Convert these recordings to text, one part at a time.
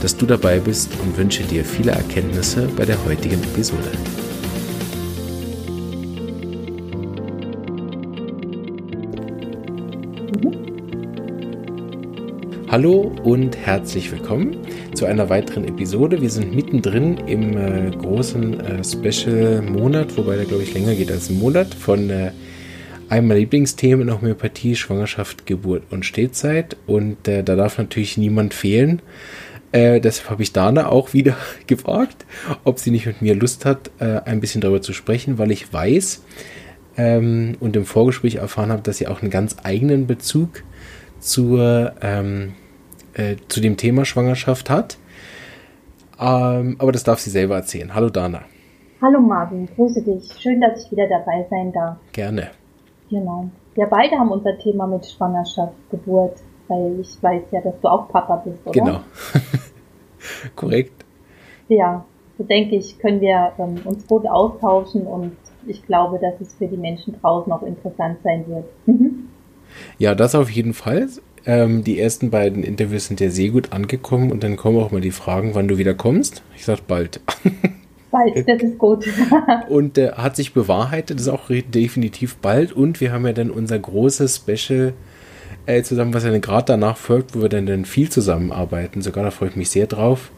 dass du dabei bist und wünsche dir viele Erkenntnisse bei der heutigen Episode. Hallo und herzlich willkommen zu einer weiteren Episode. Wir sind mittendrin im äh, großen äh, Special-Monat, wobei der, glaube ich, länger geht als ein Monat, von äh, einem meiner Lieblingsthemen in Homöopathie, Schwangerschaft, Geburt und Stehzeit. Und äh, da darf natürlich niemand fehlen. Äh, deshalb habe ich Dana auch wieder gefragt, ob sie nicht mit mir Lust hat, äh, ein bisschen darüber zu sprechen, weil ich weiß ähm, und im Vorgespräch erfahren habe, dass sie auch einen ganz eigenen Bezug zur, ähm, äh, zu dem Thema Schwangerschaft hat. Ähm, aber das darf sie selber erzählen. Hallo Dana. Hallo Marvin, grüße dich. Schön, dass ich wieder dabei sein darf. Gerne. Genau. Wir beide haben unser Thema mit Schwangerschaft, Geburt weil ich weiß ja, dass du auch Papa bist, oder? Genau. Korrekt. Ja, so denke ich, können wir ähm, uns gut austauschen und ich glaube, dass es für die Menschen draußen auch interessant sein wird. Mhm. Ja, das auf jeden Fall. Ähm, die ersten beiden Interviews sind ja sehr gut angekommen und dann kommen auch mal die Fragen, wann du wieder kommst. Ich sag bald. Bald, das ist gut. und äh, hat sich bewahrheitet, das ist auch definitiv bald. Und wir haben ja dann unser großes Special äh, zusammen, was ja gerade danach folgt, wo wir dann, dann viel zusammenarbeiten. Sogar da freue ich mich sehr drauf.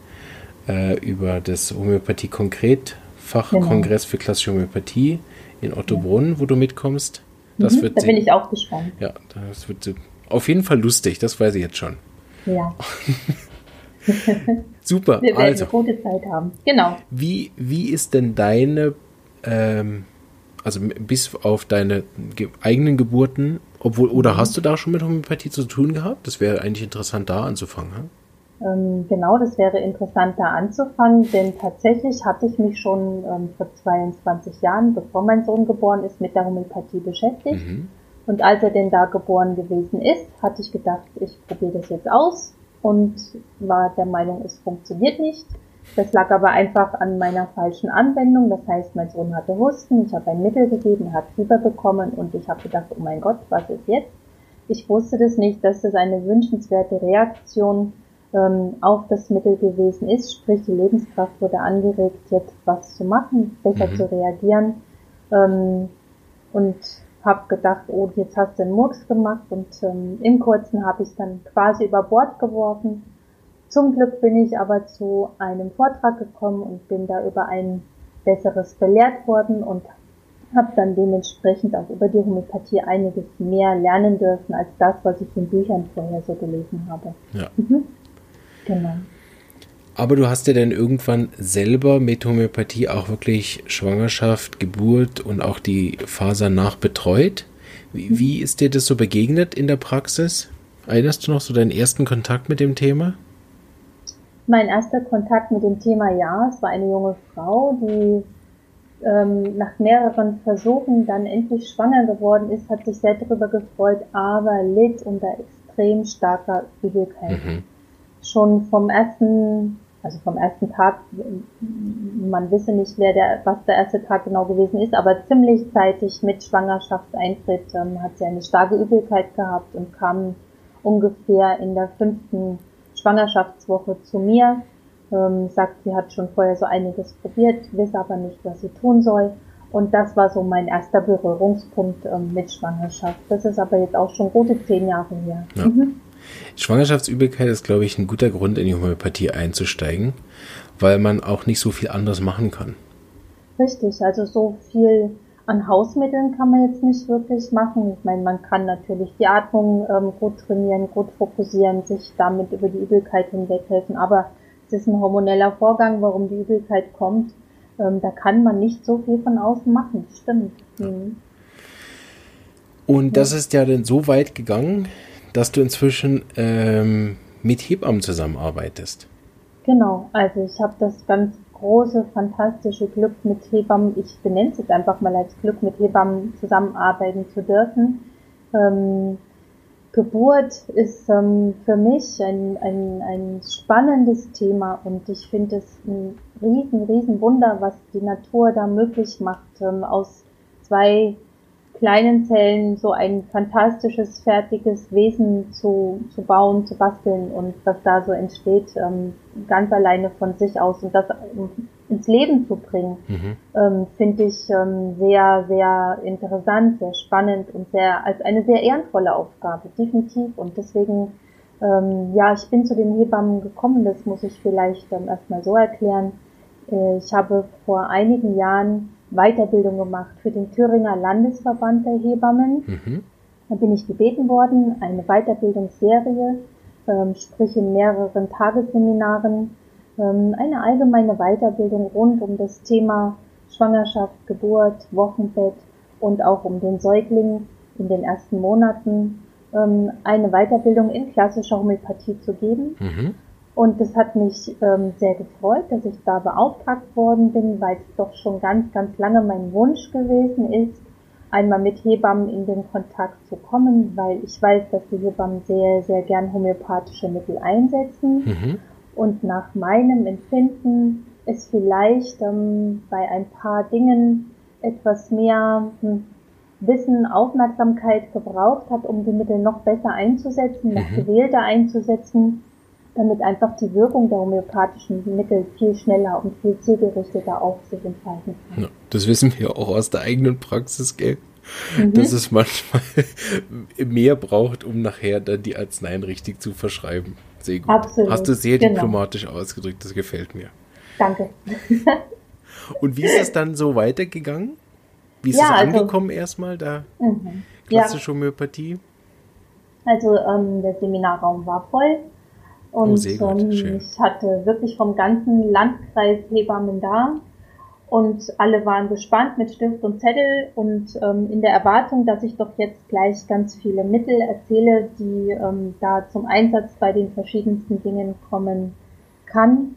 Äh, über das Homöopathie konkret Fachkongress genau. für klassische Homöopathie in Ottobrunn, wo du mitkommst. Das mhm, wird da bin ich auch gespannt. Ja, das wird auf jeden Fall lustig, das weiß ich jetzt schon. Ja. Super. Wir werden also, eine gute Zeit haben. Genau. Wie, wie ist denn deine, ähm, also bis auf deine eigenen Geburten, obwohl, oder mhm. hast du da schon mit Homöopathie zu tun gehabt? Das wäre eigentlich interessant, da anzufangen. Ähm, genau, das wäre interessant, da anzufangen, denn tatsächlich hatte ich mich schon ähm, vor 22 Jahren, bevor mein Sohn geboren ist, mit der Homöopathie beschäftigt. Mhm. Und als er denn da geboren gewesen ist, hatte ich gedacht, ich probiere das jetzt aus und war der Meinung, es funktioniert nicht. Das lag aber einfach an meiner falschen Anwendung. Das heißt, mein Sohn hatte Husten, ich habe ein Mittel gegeben, er hat Fieber bekommen und ich habe gedacht, oh mein Gott, was ist jetzt? Ich wusste das nicht, dass das eine wünschenswerte Reaktion ähm, auf das Mittel gewesen ist. Sprich, die Lebenskraft wurde angeregt, jetzt was zu machen, besser mhm. zu reagieren. Ähm, und habe gedacht, oh, jetzt hast du einen Murks gemacht und ähm, im Kurzen habe ich dann quasi über Bord geworfen zum Glück bin ich aber zu einem Vortrag gekommen und bin da über ein besseres belehrt worden und habe dann dementsprechend auch über die Homöopathie einiges mehr lernen dürfen als das, was ich in Büchern vorher so gelesen habe. Ja. Mhm. Genau. Aber du hast ja dann irgendwann selber mit Homöopathie auch wirklich Schwangerschaft, Geburt und auch die Faser nach betreut. Wie, mhm. wie ist dir das so begegnet in der Praxis? Erinnerst du noch so deinen ersten Kontakt mit dem Thema? Mein erster Kontakt mit dem Thema ja, es war eine junge Frau, die ähm, nach mehreren Versuchen dann endlich schwanger geworden ist, hat sich sehr darüber gefreut, aber litt unter extrem starker Übelkeit. Mhm. Schon vom ersten, also vom ersten Tag, man wisse nicht, wer der, was der erste Tag genau gewesen ist, aber ziemlich zeitig mit Schwangerschaftseintritt ähm, hat sie eine starke Übelkeit gehabt und kam ungefähr in der fünften Schwangerschaftswoche zu mir, ähm, sagt, sie hat schon vorher so einiges probiert, weiß aber nicht, was sie tun soll. Und das war so mein erster Berührungspunkt ähm, mit Schwangerschaft. Das ist aber jetzt auch schon gute zehn Jahre her. Ja. Mhm. Schwangerschaftsübelkeit ist, glaube ich, ein guter Grund, in die Homöopathie einzusteigen, weil man auch nicht so viel anderes machen kann. Richtig, also so viel an Hausmitteln kann man jetzt nicht wirklich machen. Ich meine, man kann natürlich die Atmung ähm, gut trainieren, gut fokussieren, sich damit über die Übelkeit hinweghelfen. Aber es ist ein hormoneller Vorgang, warum die Übelkeit kommt. Ähm, da kann man nicht so viel von außen machen. Stimmt. Mhm. Und das ist ja dann so weit gegangen, dass du inzwischen ähm, mit Hebammen zusammenarbeitest. Genau, also ich habe das ganz große, fantastische Glück mit Hebammen, ich benenne es jetzt einfach mal als Glück, mit Hebammen zusammenarbeiten zu dürfen. Ähm, Geburt ist ähm, für mich ein, ein, ein spannendes Thema und ich finde es ein riesen, riesen Wunder, was die Natur da möglich macht, ähm, aus zwei kleinen Zellen so ein fantastisches, fertiges Wesen zu, zu bauen, zu basteln und was da so entsteht, ähm, ganz alleine von sich aus und das ins Leben zu bringen, mhm. ähm, finde ich ähm, sehr, sehr interessant, sehr spannend und sehr als eine sehr ehrenvolle Aufgabe, definitiv. Und deswegen, ähm, ja, ich bin zu den Hebammen gekommen, das muss ich vielleicht ähm, erstmal so erklären. Äh, ich habe vor einigen Jahren Weiterbildung gemacht für den Thüringer Landesverband der Hebammen. Mhm. Da bin ich gebeten worden, eine Weiterbildungsserie, ähm, sprich in mehreren Tagesseminaren, ähm, eine allgemeine Weiterbildung rund um das Thema Schwangerschaft, Geburt, Wochenbett und auch um den Säugling in den ersten Monaten ähm, eine Weiterbildung in klassischer Homöopathie zu geben. Mhm. Und das hat mich ähm, sehr gefreut, dass ich da beauftragt worden bin, weil es doch schon ganz, ganz lange mein Wunsch gewesen ist, einmal mit Hebammen in den Kontakt zu kommen, weil ich weiß, dass die Hebammen sehr, sehr gern homöopathische Mittel einsetzen. Mhm. Und nach meinem Empfinden es vielleicht ähm, bei ein paar Dingen etwas mehr hm, Wissen, Aufmerksamkeit gebraucht hat, um die Mittel noch besser einzusetzen, noch mhm. gewählter einzusetzen damit einfach die Wirkung der homöopathischen Mittel viel schneller und viel zielgerichteter auf sich entfalten kann. Ja, das wissen wir auch aus der eigenen Praxis, gell? Mhm. Dass es manchmal mehr braucht, um nachher dann die Arzneien richtig zu verschreiben. Sehr gut. Absolut. Hast du sehr genau. diplomatisch ausgedrückt, das gefällt mir. Danke. und wie ist es dann so weitergegangen? Wie ist ja, es also, angekommen erstmal da? Mhm. Klassische ja. Homöopathie? Also ähm, der Seminarraum war voll. Und oh, ähm, ich hatte wirklich vom ganzen Landkreis Hebammen da. Und alle waren gespannt mit Stift und Zettel und ähm, in der Erwartung, dass ich doch jetzt gleich ganz viele Mittel erzähle, die ähm, da zum Einsatz bei den verschiedensten Dingen kommen kann.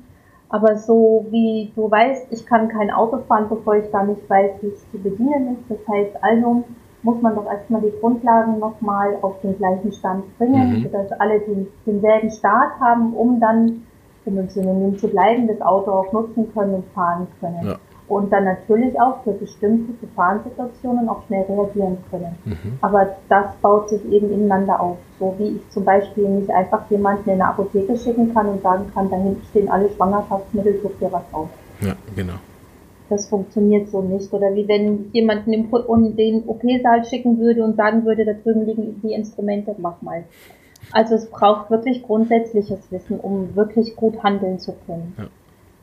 Aber so wie du weißt, ich kann kein Auto fahren, bevor ich da nicht weiß, wie es zu bedienen ist. Das heißt also, muss man doch erstmal die Grundlagen nochmal auf den gleichen Stand bringen, mhm. sodass alle den, denselben Start haben, um dann, um im Synonym zu bleiben, das Auto auch nutzen können und fahren können. Ja. Und dann natürlich auch für bestimmte Gefahrensituationen auch schnell reagieren können. Mhm. Aber das baut sich eben ineinander auf. So wie ich zum Beispiel nicht einfach jemanden in eine Apotheke schicken kann und sagen kann, dahin stehen alle Schwangerschaftsmittel, such dir was aus. Ja, genau das funktioniert so nicht. Oder wie wenn jemanden in den OP-Saal schicken würde und sagen würde, da drüben liegen die Instrumente, mach mal. Also es braucht wirklich grundsätzliches Wissen, um wirklich gut handeln zu können.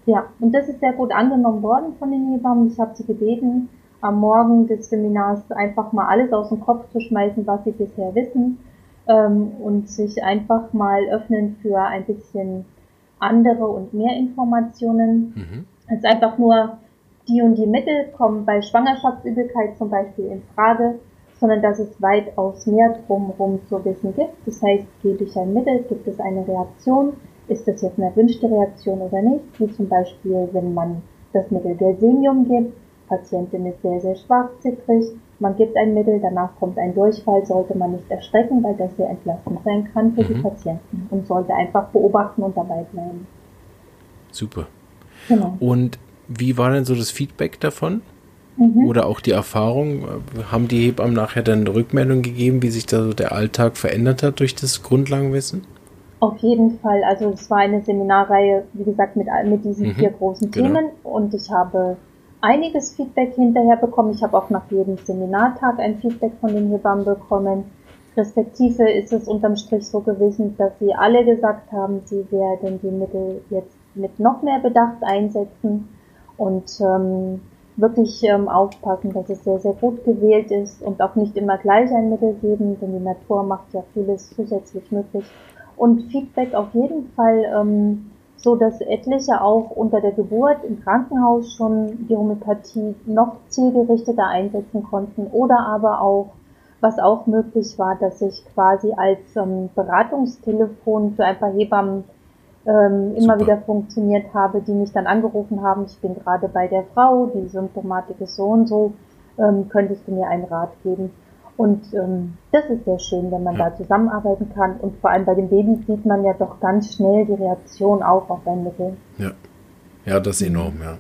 Ja. ja, und das ist sehr gut angenommen worden von den Hebammen. Ich habe sie gebeten, am Morgen des Seminars einfach mal alles aus dem Kopf zu schmeißen, was sie bisher wissen ähm, und sich einfach mal öffnen für ein bisschen andere und mehr Informationen. Mhm. Als einfach nur die und die Mittel kommen bei Schwangerschaftsübelkeit zum Beispiel in Frage, sondern dass es weitaus mehr drumherum zu wissen gibt. Das heißt, gebe ich ein Mittel, gibt es eine Reaktion, ist das jetzt eine erwünschte Reaktion oder nicht, wie zum Beispiel, wenn man das Mittel Gelsemium gibt, Patientin ist sehr, sehr schwach, zittrig, man gibt ein Mittel, danach kommt ein Durchfall, sollte man nicht erschrecken, weil das sehr entlastend sein kann für mhm. die Patienten und sollte einfach beobachten und dabei bleiben. Super. Genau. Und wie war denn so das Feedback davon? Mhm. Oder auch die Erfahrung? Haben die Hebammen nachher dann eine Rückmeldung gegeben, wie sich da so der Alltag verändert hat durch das Grundlagenwissen? Auf jeden Fall. Also es war eine Seminarreihe, wie gesagt, mit, mit diesen mhm. vier großen genau. Themen und ich habe einiges Feedback hinterher bekommen. Ich habe auch nach jedem Seminartag ein Feedback von den Hebammen bekommen. Respektive ist es unterm Strich so gewesen, dass sie alle gesagt haben, sie werden die Mittel jetzt mit noch mehr Bedacht einsetzen und ähm, wirklich ähm, aufpassen, dass es sehr, sehr gut gewählt ist und auch nicht immer gleich ein Mittel geben, denn die Natur macht ja vieles zusätzlich möglich. Und Feedback auf jeden Fall, ähm, so dass etliche auch unter der Geburt im Krankenhaus schon die Homöopathie noch zielgerichteter einsetzen konnten oder aber auch, was auch möglich war, dass ich quasi als ähm, Beratungstelefon für ein paar Hebammen ähm, immer wieder funktioniert habe, die mich dann angerufen haben, ich bin gerade bei der Frau, die Symptomatik ist so und so, ähm, könntest du mir einen Rat geben? Und ähm, das ist sehr schön, wenn man ja. da zusammenarbeiten kann. Und vor allem bei den Babys sieht man ja doch ganz schnell die Reaktion auch auf ein Mittel. Ja, ja, das ist enorm, ja.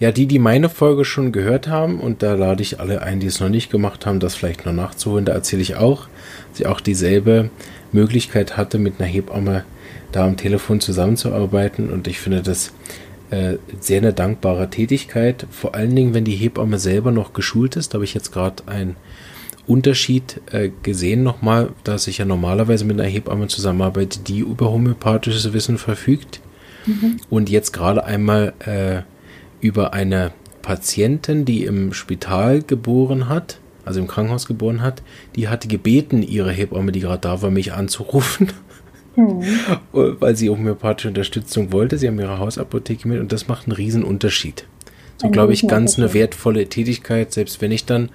Ja, die, die meine Folge schon gehört haben, und da lade ich alle ein, die es noch nicht gemacht haben, das vielleicht noch nachzuholen, da erzähle ich auch, dass ich auch dieselbe Möglichkeit hatte, mit einer Hebamme da am Telefon zusammenzuarbeiten. Und ich finde das äh, sehr eine dankbare Tätigkeit. Vor allen Dingen, wenn die Hebamme selber noch geschult ist. Da habe ich jetzt gerade einen Unterschied äh, gesehen nochmal, dass ich ja normalerweise mit einer Hebamme zusammenarbeite, die über homöopathisches Wissen verfügt. Mhm. Und jetzt gerade einmal äh, über eine Patientin, die im Spital geboren hat, also im Krankenhaus geboren hat, die hatte gebeten, ihre Hebamme, die gerade da war, mich anzurufen Mhm. Weil sie homöopathische Unterstützung wollte. Sie haben ihre Hausapotheke mit und das macht einen riesen Unterschied. So glaube ich ganz eine wertvolle Tätigkeit, selbst wenn ich dann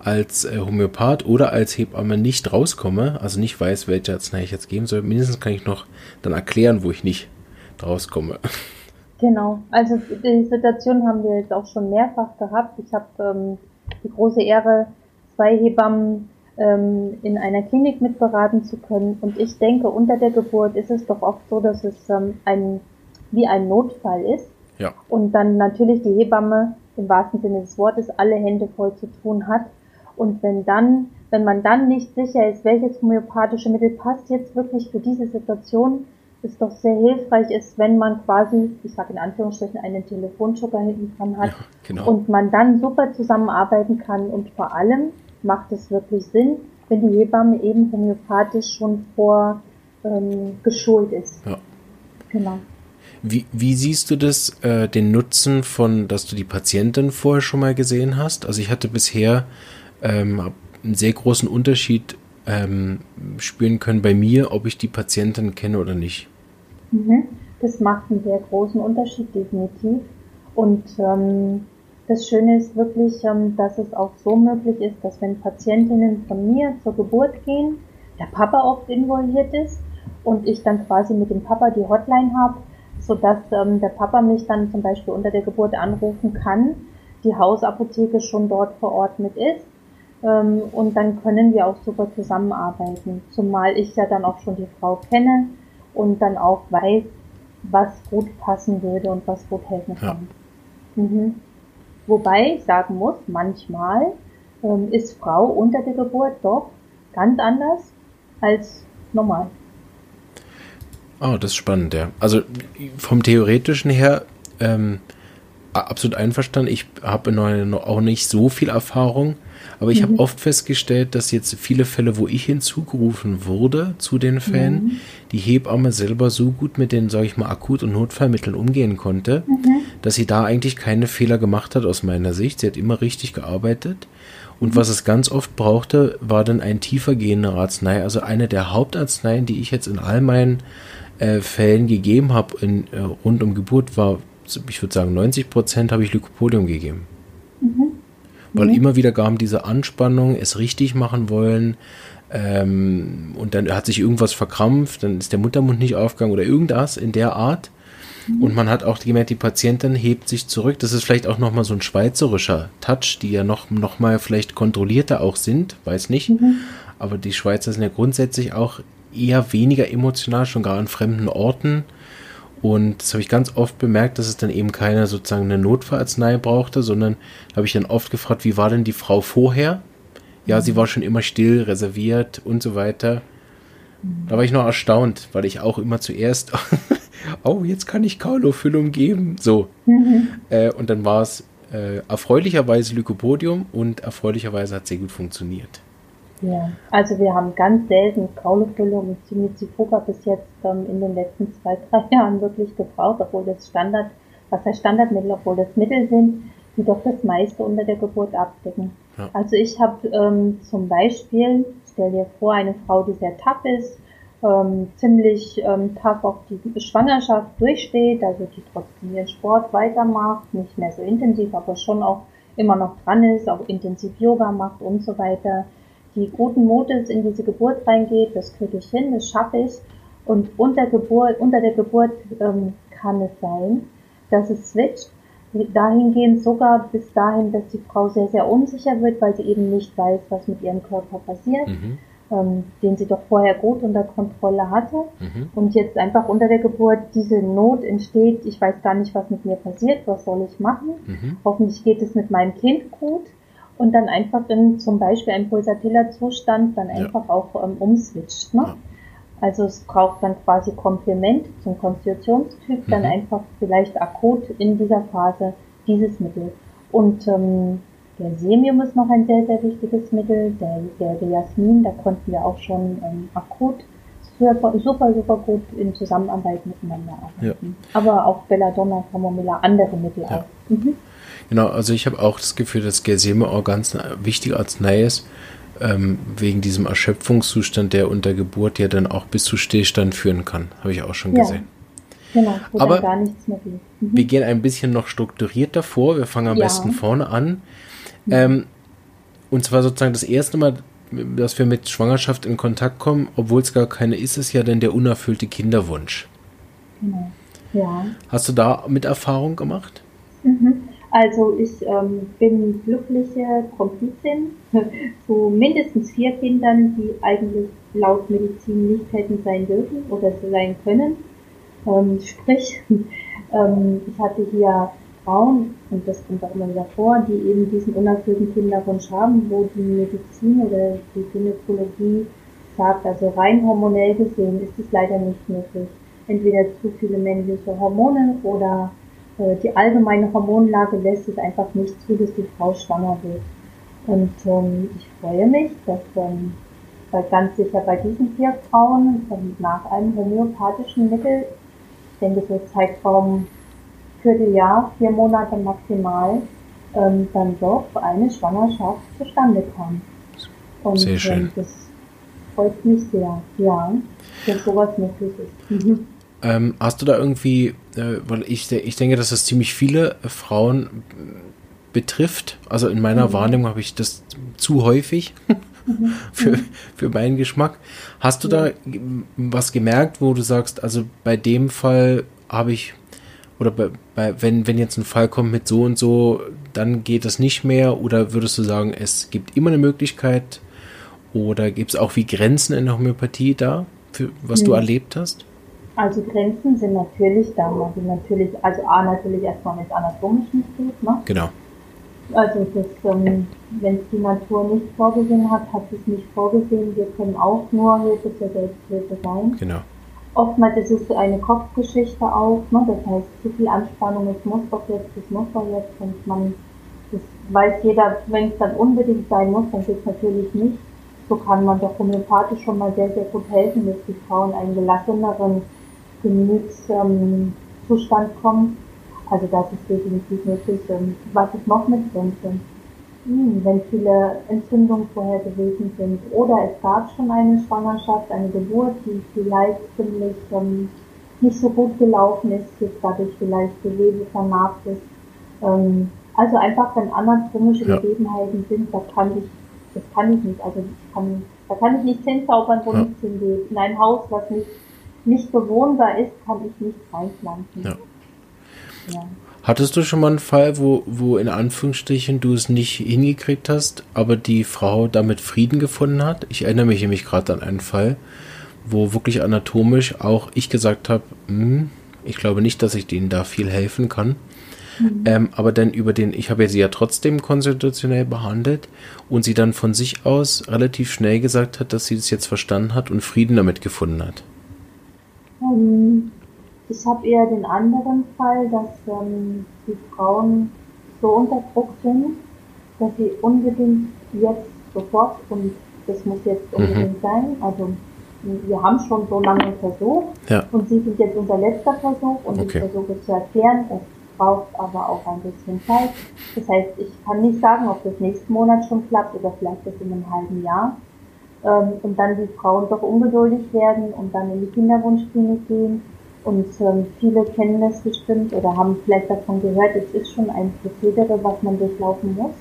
als äh, Homöopath oder als Hebamme nicht rauskomme, also nicht weiß, welche Arznei ich jetzt geben soll, mindestens kann ich noch dann erklären, wo ich nicht rauskomme. Genau, also die Situation haben wir jetzt auch schon mehrfach gehabt. Ich habe ähm, die große Ehre, zwei Hebammen ähm, in einer Klinik mitberaten zu können. Und ich denke, unter der Geburt ist es doch oft so, dass es ähm, ein, wie ein Notfall ist. Ja. Und dann natürlich die Hebamme im wahrsten Sinne des Wortes alle Hände voll zu tun hat. Und wenn dann, wenn man dann nicht sicher ist, welches homöopathische Mittel passt jetzt wirklich für diese Situation, ist doch sehr hilfreich ist, wenn man quasi, ich sage in Anführungsstrichen, einen Telefonschocker hinten dran hat ja, genau. und man dann super zusammenarbeiten kann und vor allem macht es wirklich Sinn, wenn die Hebamme eben homöopathisch schon vor ähm, geschult ist. Ja. Genau. Wie, wie siehst du das, äh, den Nutzen von, dass du die Patientin vorher schon mal gesehen hast? Also ich hatte bisher ähm, einen sehr großen Unterschied ähm, spüren können bei mir, ob ich die Patientin kenne oder nicht. Mhm. Das macht einen sehr großen Unterschied, definitiv. Und ähm, das Schöne ist wirklich, ähm, dass es auch so möglich ist, dass wenn Patientinnen von mir zur Geburt gehen, der Papa oft involviert ist und ich dann quasi mit dem Papa die Hotline habe, sodass ähm, der Papa mich dann zum Beispiel unter der Geburt anrufen kann, die Hausapotheke schon dort vor Ort mit ist ähm, und dann können wir auch super zusammenarbeiten, zumal ich ja dann auch schon die Frau kenne und dann auch weiß, was gut passen würde und was gut helfen kann. Ja. Mhm. Wobei ich sagen muss, manchmal ähm, ist Frau unter der Geburt doch ganz anders als normal. Oh, das ist spannend, ja. Also vom Theoretischen her ähm, absolut einverstanden. Ich habe auch nicht so viel Erfahrung, aber ich mhm. habe oft festgestellt, dass jetzt viele Fälle, wo ich hinzugerufen wurde zu den Fällen, mhm. die Hebamme selber so gut mit den, sage ich mal, Akut- und Notfallmitteln umgehen konnte, mhm. Dass sie da eigentlich keine Fehler gemacht hat aus meiner Sicht. Sie hat immer richtig gearbeitet. Und was es ganz oft brauchte, war dann ein tiefer gehender Arznei. Also eine der Hauptarzneien, die ich jetzt in all meinen äh, Fällen gegeben habe, äh, rund um Geburt, war, ich würde sagen, 90 Prozent habe ich Lycopodium gegeben. Mhm weil mhm. immer wieder kam diese Anspannung, es richtig machen wollen. Ähm, und dann hat sich irgendwas verkrampft, dann ist der Muttermund nicht aufgegangen oder irgendwas in der Art. Mhm. Und man hat auch gemerkt, die Patientin hebt sich zurück. Das ist vielleicht auch nochmal so ein schweizerischer Touch, die ja noch, noch mal vielleicht kontrollierter auch sind, weiß nicht. Mhm. Aber die Schweizer sind ja grundsätzlich auch eher weniger emotional, schon gar an fremden Orten. Und das habe ich ganz oft bemerkt, dass es dann eben keine sozusagen eine Notfallarznei brauchte, sondern habe ich dann oft gefragt, wie war denn die Frau vorher? Ja, sie war schon immer still, reserviert und so weiter. Da war ich noch erstaunt, weil ich auch immer zuerst, oh, jetzt kann ich Kaulofüllung geben. So. Mhm. Äh, und dann war es äh, erfreulicherweise Lycopodium und erfreulicherweise hat sehr gut funktioniert. Ja, also wir haben ganz selten Graulefüllung und Cimizifuga bis jetzt ähm, in den letzten zwei, drei Jahren wirklich gebraucht, obwohl das Standard, was heißt Standardmittel, obwohl das Mittel sind, die doch das meiste unter der Geburt abdecken. Ja. Also ich habe ähm, zum Beispiel, stell dir vor, eine Frau, die sehr tough ist, ähm, ziemlich ähm, tough auch die Schwangerschaft durchsteht, also die trotzdem ihren Sport weitermacht, nicht mehr so intensiv, aber schon auch immer noch dran ist, auch intensiv Yoga macht und so weiter die guten Mutes in diese Geburt reingeht, das kriege ich hin, das schaffe ich. Und unter, Geburt, unter der Geburt ähm, kann es sein, dass es switcht. Dahingehend sogar bis dahin, dass die Frau sehr, sehr unsicher wird, weil sie eben nicht weiß, was mit ihrem Körper passiert. Mhm ähm, den sie doch vorher gut unter Kontrolle hatte mhm. und jetzt einfach unter der Geburt diese Not entsteht, ich weiß gar nicht, was mit mir passiert, was soll ich machen, mhm. hoffentlich geht es mit meinem Kind gut und dann einfach in zum Beispiel ein pulsatiler Zustand dann einfach ja. auch ähm, umswitcht. Ne? Ja. Also es braucht dann quasi Komplement zum Konstitutionstyp, mhm. dann einfach vielleicht akut in dieser Phase dieses Mittel. Und ähm, der Semium ist noch ein sehr, sehr wichtiges Mittel. Der, der Jasmin, da konnten wir auch schon ähm, akut super, super, super gut in Zusammenarbeit miteinander arbeiten. Ja. Aber auch Belladonna, Camomilla, andere Mittel ja. auch. Mhm. Genau, also ich habe auch das Gefühl, dass Gerseme auch ganz wichtig Arznei ist, ähm, wegen diesem Erschöpfungszustand, der unter Geburt ja dann auch bis zu Stillstand führen kann. Habe ich auch schon ja. gesehen. Genau, Aber gar nichts mehr geht. Mhm. wir gehen ein bisschen noch strukturierter vor. Wir fangen am ja. besten vorne an. Ähm, und zwar sozusagen das erste Mal, dass wir mit Schwangerschaft in Kontakt kommen, obwohl es gar keine ist, ist ja dann der unerfüllte Kinderwunsch. Genau. Ja. Hast du da mit Erfahrung gemacht? Mhm. Also ich ähm, bin glückliche Komplizin zu mindestens vier Kindern, die eigentlich laut Medizin nicht hätten sein dürfen oder sein können. Ähm, sprich, ähm, ich hatte hier Frauen, und das kommt auch immer wieder vor, die eben diesen unerfüllten Kinderwunsch haben, wo die Medizin oder die Gynäkologie sagt, also rein hormonell gesehen ist es leider nicht möglich. Entweder zu viele männliche Hormone oder äh, die allgemeine Hormonlage lässt es einfach nicht zu, dass die Frau schwanger wird. Und ähm, ich freue mich, dass ähm, ganz sicher bei diesen vier Frauen ähm, nach einem homöopathischen Mittel, ich denke so Zeitraum Vierteljahr, vier Monate maximal, ähm, dann doch eine Schwangerschaft zustande kam. Und sehr schön. Ähm, das freut mich sehr, ja, dass sowas möglich ist. Mhm. Ähm, hast du da irgendwie, äh, weil ich, ich denke, dass das ziemlich viele Frauen betrifft. Also in meiner mhm. Wahrnehmung habe ich das zu häufig mhm. für, für meinen Geschmack. Hast du da was gemerkt, wo du sagst, also bei dem Fall habe ich oder bei, bei, wenn, wenn jetzt ein Fall kommt mit so und so, dann geht es nicht mehr? Oder würdest du sagen, es gibt immer eine Möglichkeit? Oder gibt es auch wie Grenzen in der Homöopathie da, für, was hm. du erlebt hast? Also Grenzen sind natürlich da, also natürlich, also A natürlich erstmal mit anatomischen steht, ne? Genau. Also das, ähm, wenn es die Natur nicht vorgesehen hat, hat es nicht vorgesehen. Wir können auch nur Hilfe zur Selbsthilfe sein. Genau. Oftmals ist es eine Kopfgeschichte auch, ne? das heißt zu viel Anspannung, es muss doch jetzt, es muss doch jetzt und man, das weiß jeder, wenn es dann unbedingt sein muss, dann geht es natürlich nicht. So kann man doch homöopathisch schon mal sehr, sehr gut helfen, dass die Frauen einen gelasseneren Gemütszustand ähm, kommen. Also das ist definitiv möglich. Ähm, was ist noch mit Grenzen? Hm, wenn viele Entzündungen vorher gewesen sind oder es gab schon eine Schwangerschaft, eine Geburt, die vielleicht ziemlich ähm, nicht so gut gelaufen ist, jetzt dadurch vielleicht Gewebe vernarbt ist. Ähm, also einfach, wenn anatomische ja. Gegebenheiten sind, da kann ich, das kann ich nicht. Also ich kann, da kann ich nicht hinzaubern, wo ja. nichts hingeht. In ein Haus, was nicht, nicht bewohnbar ist, kann ich nichts reinpflanzen. Ja. ja. Hattest du schon mal einen Fall, wo, wo in Anführungsstrichen du es nicht hingekriegt hast, aber die Frau damit Frieden gefunden hat? Ich erinnere mich nämlich gerade an einen Fall, wo wirklich anatomisch auch ich gesagt habe, hm, ich glaube nicht, dass ich denen da viel helfen kann. Mhm. Ähm, aber dann über den, ich habe sie ja trotzdem konstitutionell behandelt und sie dann von sich aus relativ schnell gesagt hat, dass sie das jetzt verstanden hat und Frieden damit gefunden hat. Um, ich habe eher den anderen Fall, dass ähm, die Frauen so unter Druck sind, dass sie unbedingt jetzt sofort und das muss jetzt mhm. unbedingt mhm. sein. Also wir haben schon so lange versucht ja. und sie sind jetzt unser letzter Versuch und okay. ich versuche zu erklären, es braucht aber auch ein bisschen Zeit. Das heißt, ich kann nicht sagen, ob das nächsten Monat schon klappt oder vielleicht das in einem halben Jahr. Ähm, und dann die Frauen doch ungeduldig werden und dann in die Kinderwunschklinik gehen und ähm, viele kennen das bestimmt oder haben vielleicht davon gehört, es ist schon ein Prozedere, was man durchlaufen muss.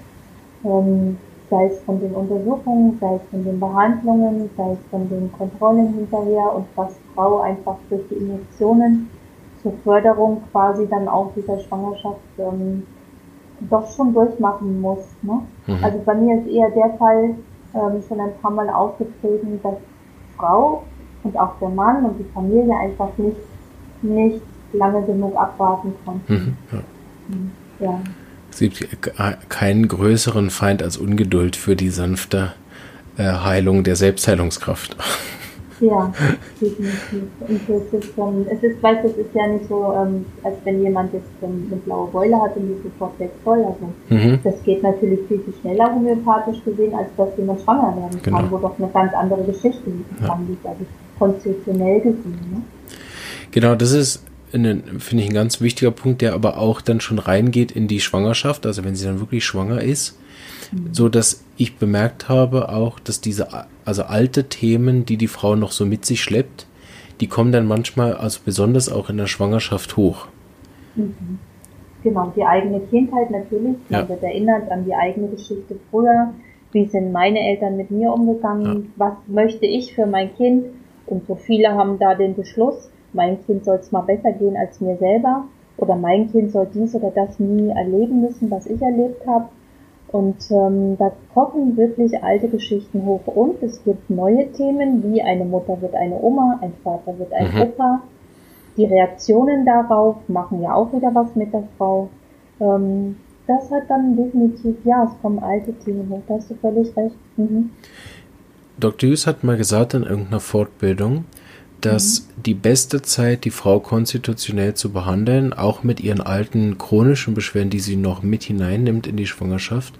Ähm, sei es von den Untersuchungen, sei es von den Behandlungen, sei es von den Kontrollen hinterher und was Frau einfach durch die Injektionen zur Förderung quasi dann auch dieser Schwangerschaft ähm, doch schon durchmachen muss. Ne? Mhm. Also bei mir ist eher der Fall ähm, schon ein paar Mal aufgetreten, dass Frau und auch der Mann und die Familie einfach nicht, nicht lange genug abwarten konnten. Mhm. Ja. Mhm. ja. Es gibt keinen größeren Feind als Ungeduld für die sanfte äh, Heilung der Selbstheilungskraft. Ja, definitiv. Und es ist, ähm, es ist, weißt, es ist ja nicht so, ähm, als wenn jemand jetzt ähm, eine blaue Beule hat und die sofort weg voll. Also mhm. das geht natürlich viel, viel schneller homöopathisch gesehen, als dass jemand schwanger werden kann, genau. wo doch eine ganz andere Geschichte ja. liegt, also konstitutionell gesehen. Ne? Genau, das ist finde ich, ein ganz wichtiger Punkt, der aber auch dann schon reingeht in die Schwangerschaft, also wenn sie dann wirklich schwanger ist, mhm. so dass ich bemerkt habe auch, dass diese, also alte Themen, die die Frau noch so mit sich schleppt, die kommen dann manchmal, also besonders auch in der Schwangerschaft hoch. Mhm. Genau, die eigene Kindheit natürlich, man ja. wird erinnert an die eigene Geschichte früher, wie sind meine Eltern mit mir umgegangen, ja. was möchte ich für mein Kind und so viele haben da den Beschluss, mein Kind soll es mal besser gehen als mir selber oder mein Kind soll dies oder das nie erleben müssen, was ich erlebt habe. Und ähm, da kochen wirklich alte Geschichten hoch und es gibt neue Themen, wie eine Mutter wird eine Oma, ein Vater wird ein mhm. Opa. Die Reaktionen darauf machen ja auch wieder was mit der Frau. Ähm, das hat dann definitiv, ja, es kommen alte Themen hoch, da hast du völlig recht. Mhm. Dr. Hughes hat mal gesagt in irgendeiner Fortbildung, dass mhm. die beste Zeit, die Frau konstitutionell zu behandeln, auch mit ihren alten chronischen Beschwerden, die sie noch mit hineinnimmt in die Schwangerschaft,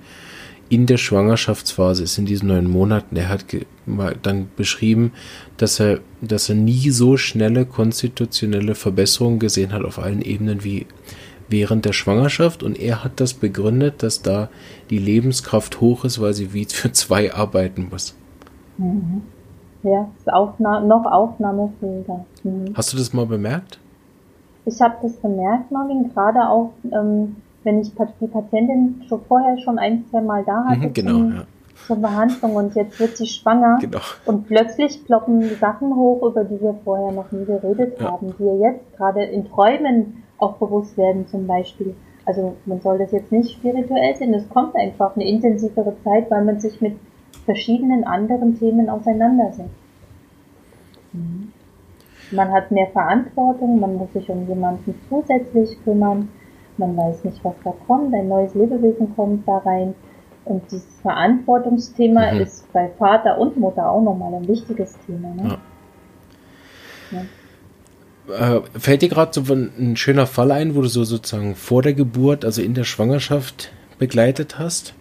in der Schwangerschaftsphase ist, in diesen neun Monaten. Er hat dann beschrieben, dass er, dass er nie so schnelle konstitutionelle Verbesserungen gesehen hat auf allen Ebenen wie während der Schwangerschaft und er hat das begründet, dass da die Lebenskraft hoch ist, weil sie wie für zwei arbeiten muss. Mhm. Ja, ist Aufna noch aufnahmefähiger. Mhm. Hast du das mal bemerkt? Ich habe das bemerkt, Marvin, gerade auch, ähm, wenn ich die Patientin schon vorher schon ein, zwei Mal da hatte mhm, genau, ja. zur Behandlung und jetzt wird sie schwanger genau. und plötzlich ploppen Sachen hoch, über die wir vorher noch nie geredet ja. haben, die ihr jetzt gerade in Träumen auch bewusst werden zum Beispiel. Also man soll das jetzt nicht spirituell sehen, es kommt einfach eine intensivere Zeit, weil man sich mit verschiedenen anderen Themen auseinandersetzt. Mhm. Man hat mehr Verantwortung, man muss sich um jemanden zusätzlich kümmern, man weiß nicht, was da kommt, ein neues Lebewesen kommt da rein. Und dieses Verantwortungsthema mhm. ist bei Vater und Mutter auch nochmal ein wichtiges Thema. Ne? Ja. Ja. Äh, fällt dir gerade so ein schöner Fall ein, wo du so sozusagen vor der Geburt, also in der Schwangerschaft begleitet hast?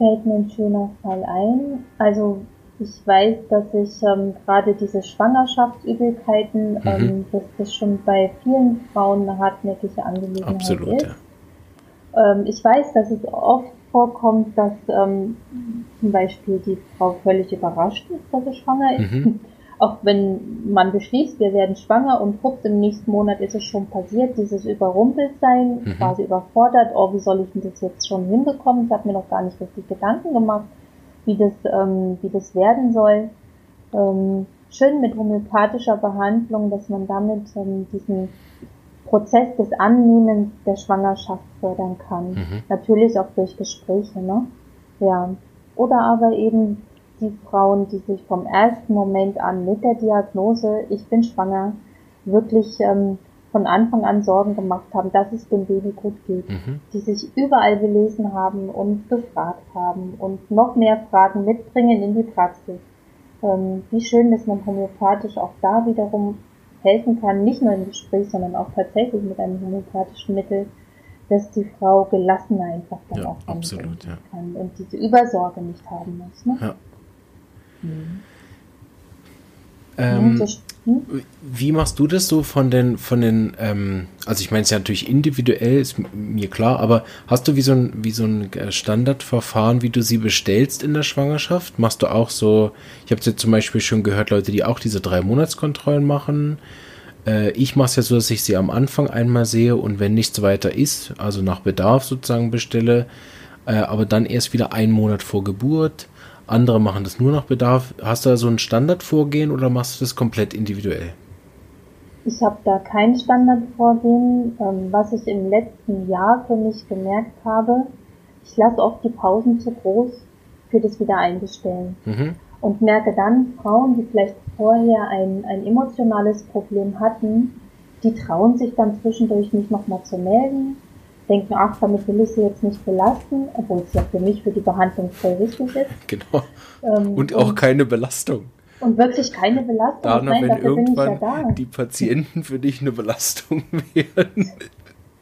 Fällt mir ein schöner Fall ein. Also ich weiß, dass ich ähm, gerade diese Schwangerschaftsübelkeiten, mhm. ähm, dass das schon bei vielen Frauen eine hartnäckige Angelegenheit Absolut, ist. Ja. Ähm, ich weiß, dass es oft vorkommt, dass ähm, zum Beispiel die Frau völlig überrascht ist, dass sie schwanger ist. Mhm. Auch wenn man beschließt, wir werden schwanger und guckt, im nächsten Monat ist es schon passiert, dieses Überrumpeltsein, mhm. quasi überfordert, oh, wie soll ich denn das jetzt schon hinbekommen? Ich habe mir noch gar nicht richtig Gedanken gemacht, wie das, ähm, wie das werden soll. Ähm, schön mit homöopathischer Behandlung, dass man damit ähm, diesen Prozess des Annehmens der Schwangerschaft fördern kann. Mhm. Natürlich auch durch Gespräche, ne? Ja. Oder aber eben die Frauen, die sich vom ersten Moment an mit der Diagnose, ich bin schwanger, wirklich ähm, von Anfang an Sorgen gemacht haben, dass es dem Baby gut geht, mhm. die sich überall belesen haben und befragt haben und noch mehr Fragen mitbringen in die Praxis. Ähm, wie schön, dass man homöopathisch auch da wiederum helfen kann, nicht nur im Gespräch, sondern auch tatsächlich mit einem homöopathischen Mittel, dass die Frau gelassener einfach dann ja, auch absolut, ja. kann und diese Übersorge nicht haben muss. Ne? Ja. Ähm, wie machst du das so von den, von den, ähm, also ich meine es ja natürlich individuell, ist mir klar, aber hast du wie so ein, wie so ein äh, Standardverfahren, wie du sie bestellst in der Schwangerschaft? Machst du auch so, ich habe jetzt zum Beispiel schon gehört, Leute, die auch diese drei Monatskontrollen machen. Äh, ich mache es ja so, dass ich sie am Anfang einmal sehe und wenn nichts weiter ist, also nach Bedarf sozusagen bestelle, äh, aber dann erst wieder einen Monat vor Geburt. Andere machen das nur nach Bedarf. Hast du da so ein Standardvorgehen oder machst du das komplett individuell? Ich habe da kein Standardvorgehen. Ähm, was ich im letzten Jahr für mich gemerkt habe, ich lasse oft die Pausen zu groß für das Wiedereinbestellen. Mhm. Und merke dann, Frauen, die vielleicht vorher ein, ein emotionales Problem hatten, die trauen sich dann zwischendurch nicht nochmal zu melden, denken, ach, damit will ich sie jetzt nicht belasten, obwohl es ja für mich für die Behandlung voll wichtig ist. Genau. Ähm, und auch und, keine Belastung. Und wirklich keine Belastung. Dana, Nein, wenn irgendwann ja die Patienten für dich eine Belastung werden.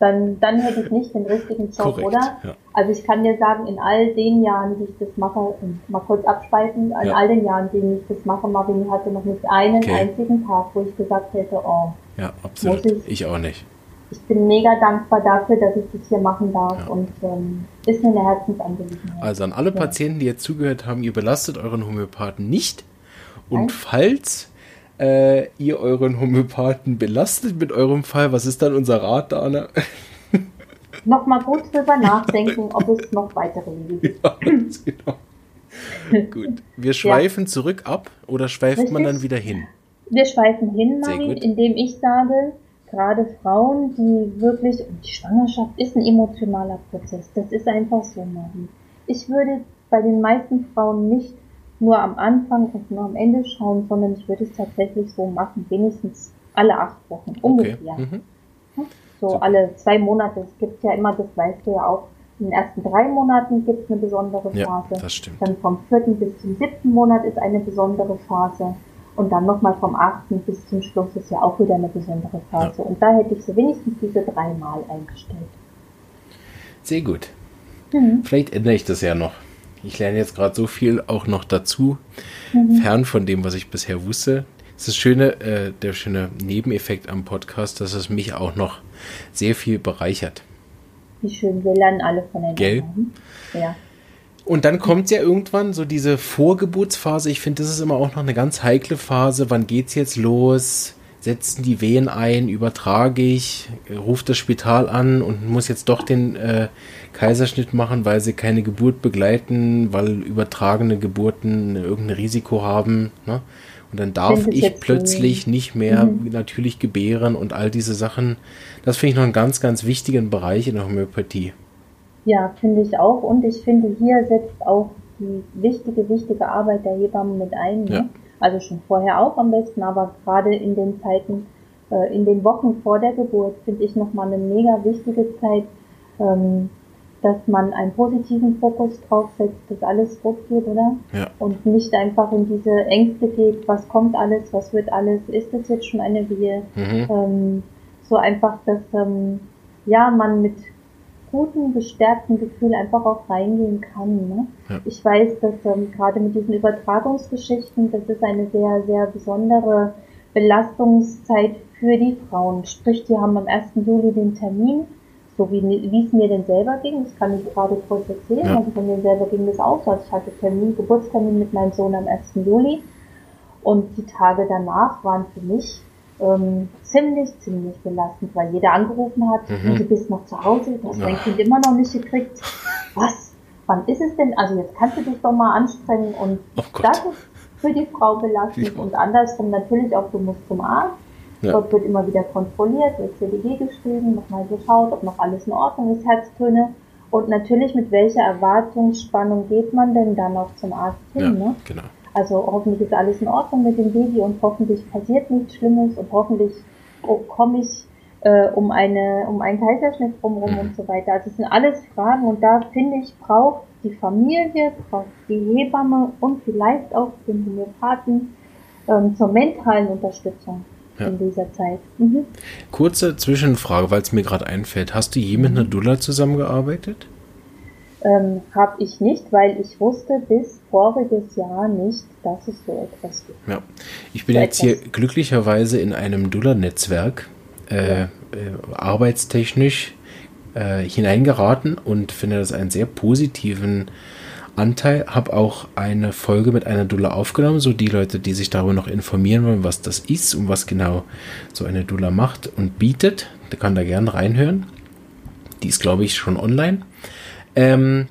Dann, dann hätte ich nicht den richtigen Job, Korrekt, oder? Ja. Also ich kann dir sagen, in all den Jahren, die ich das mache, mal kurz abspeichen, in ja. all den Jahren, die ich das mache, Marvin hatte noch nicht einen okay. einzigen Tag, wo ich gesagt hätte, oh, ja, absolut. Ich, ich auch nicht ich bin mega dankbar dafür, dass ich das hier machen darf ja. und ähm, ist mir eine Herzensangelegenheit. Also an alle Patienten, die jetzt zugehört haben, ihr belastet euren Homöopathen nicht. Und Nein. falls äh, ihr euren Homöopathen belastet mit eurem Fall, was ist dann unser Rat, Dana? Nochmal gut drüber nachdenken, ob es noch weitere Wege gibt. Ja, genau. gut. Wir schweifen ja. zurück ab oder schweift Richtig? man dann wieder hin? Wir schweifen hin, Marin, indem ich sage, gerade Frauen, die wirklich, die Schwangerschaft ist ein emotionaler Prozess. Das ist einfach so, Marie. Ich würde bei den meisten Frauen nicht nur am Anfang und nur am Ende schauen, sondern ich würde es tatsächlich so machen, wenigstens alle acht Wochen, ungefähr. Okay. Mhm. So Super. alle zwei Monate. Es gibt ja immer, das weißt du ja auch, in den ersten drei Monaten gibt es eine besondere Phase. Ja, das stimmt. Dann vom vierten bis zum siebten Monat ist eine besondere Phase. Und dann nochmal vom 8. bis zum Schluss ist ja auch wieder eine besondere Phase. Ja. Und da hätte ich so wenigstens diese dreimal eingestellt. Sehr gut. Mhm. Vielleicht ändere ich das ja noch. Ich lerne jetzt gerade so viel auch noch dazu, mhm. fern von dem, was ich bisher wusste. Das ist das schöne, äh, der schöne Nebeneffekt am Podcast, dass es mich auch noch sehr viel bereichert. Wie schön, wir lernen alle voneinander. Gell? Ja. Und dann kommt ja irgendwann so diese Vorgeburtsphase. Ich finde, das ist immer auch noch eine ganz heikle Phase. Wann geht's jetzt los? Setzen die Wehen ein? Übertrage ich? Ruft das Spital an und muss jetzt doch den äh, Kaiserschnitt machen, weil sie keine Geburt begleiten, weil übertragene Geburten irgendein Risiko haben. Ne? Und dann darf ich plötzlich nicht mehr mhm. natürlich gebären und all diese Sachen. Das finde ich noch einen ganz, ganz wichtigen Bereich in der Homöopathie. Ja, finde ich auch. Und ich finde, hier setzt auch die wichtige, wichtige Arbeit der Hebammen mit ein. Ne? Ja. Also schon vorher auch am besten, aber gerade in den Zeiten, äh, in den Wochen vor der Geburt finde ich nochmal eine mega wichtige Zeit, ähm, dass man einen positiven Fokus drauf setzt, dass alles gut geht, oder? Ja. Und nicht einfach in diese Ängste geht, was kommt alles, was wird alles, ist das jetzt schon eine Wehe? Mhm. Ähm, so einfach, dass ähm, ja man mit guten, gestärkten Gefühl einfach auch reingehen kann. Ne? Ja. Ich weiß, dass ähm, gerade mit diesen Übertragungsgeschichten, das ist eine sehr, sehr besondere Belastungszeit für die Frauen. Sprich, die haben am 1. Juli den Termin, so wie, wie es mir denn selber ging, das kann ich gerade kurz erzählen, ja. also von mir selber ging das auch so, also ich hatte Termin, Geburtstermin mit meinem Sohn am 1. Juli und die Tage danach waren für mich ähm, ziemlich, ziemlich belastend, weil jeder angerufen hat, mhm. du bist noch zu Hause, du hast dein Kind immer noch nicht gekriegt. Was? Wann ist es denn? Also jetzt kannst du dich doch mal anstrengen und oh das ist für die Frau belastend ja. und andersrum natürlich auch, du musst zum Arzt. Ja. Dort wird immer wieder kontrolliert, wird CDG geschrieben, nochmal geschaut, ob noch alles in Ordnung ist, Herztöne. Und natürlich mit welcher Erwartungsspannung geht man denn dann auch zum Arzt hin, ja, ne? Genau. Also hoffentlich ist alles in Ordnung mit dem Baby und hoffentlich passiert nichts Schlimmes und hoffentlich oh, komme ich äh, um eine um einen Kaiserschnitt drumherum mhm. und so weiter. Also es sind alles Fragen und da finde ich braucht die Familie, braucht die Hebamme und vielleicht auch den Homöopathen ähm, zur mentalen Unterstützung ja. in dieser Zeit. Mhm. Kurze Zwischenfrage, weil es mir gerade einfällt. Hast du je mit einer Dula zusammengearbeitet? Ähm, habe ich nicht, weil ich wusste bis voriges Jahr nicht, dass es so etwas gibt. Ja, ich bin so jetzt hier glücklicherweise in einem Dullar-Netzwerk äh, äh, arbeitstechnisch äh, hineingeraten und finde das einen sehr positiven Anteil, habe auch eine Folge mit einer Dula aufgenommen, so die Leute, die sich darüber noch informieren wollen, was das ist und was genau so eine Dula macht und bietet. Da kann da gerne reinhören. Die ist, glaube ich, schon online. Ähm,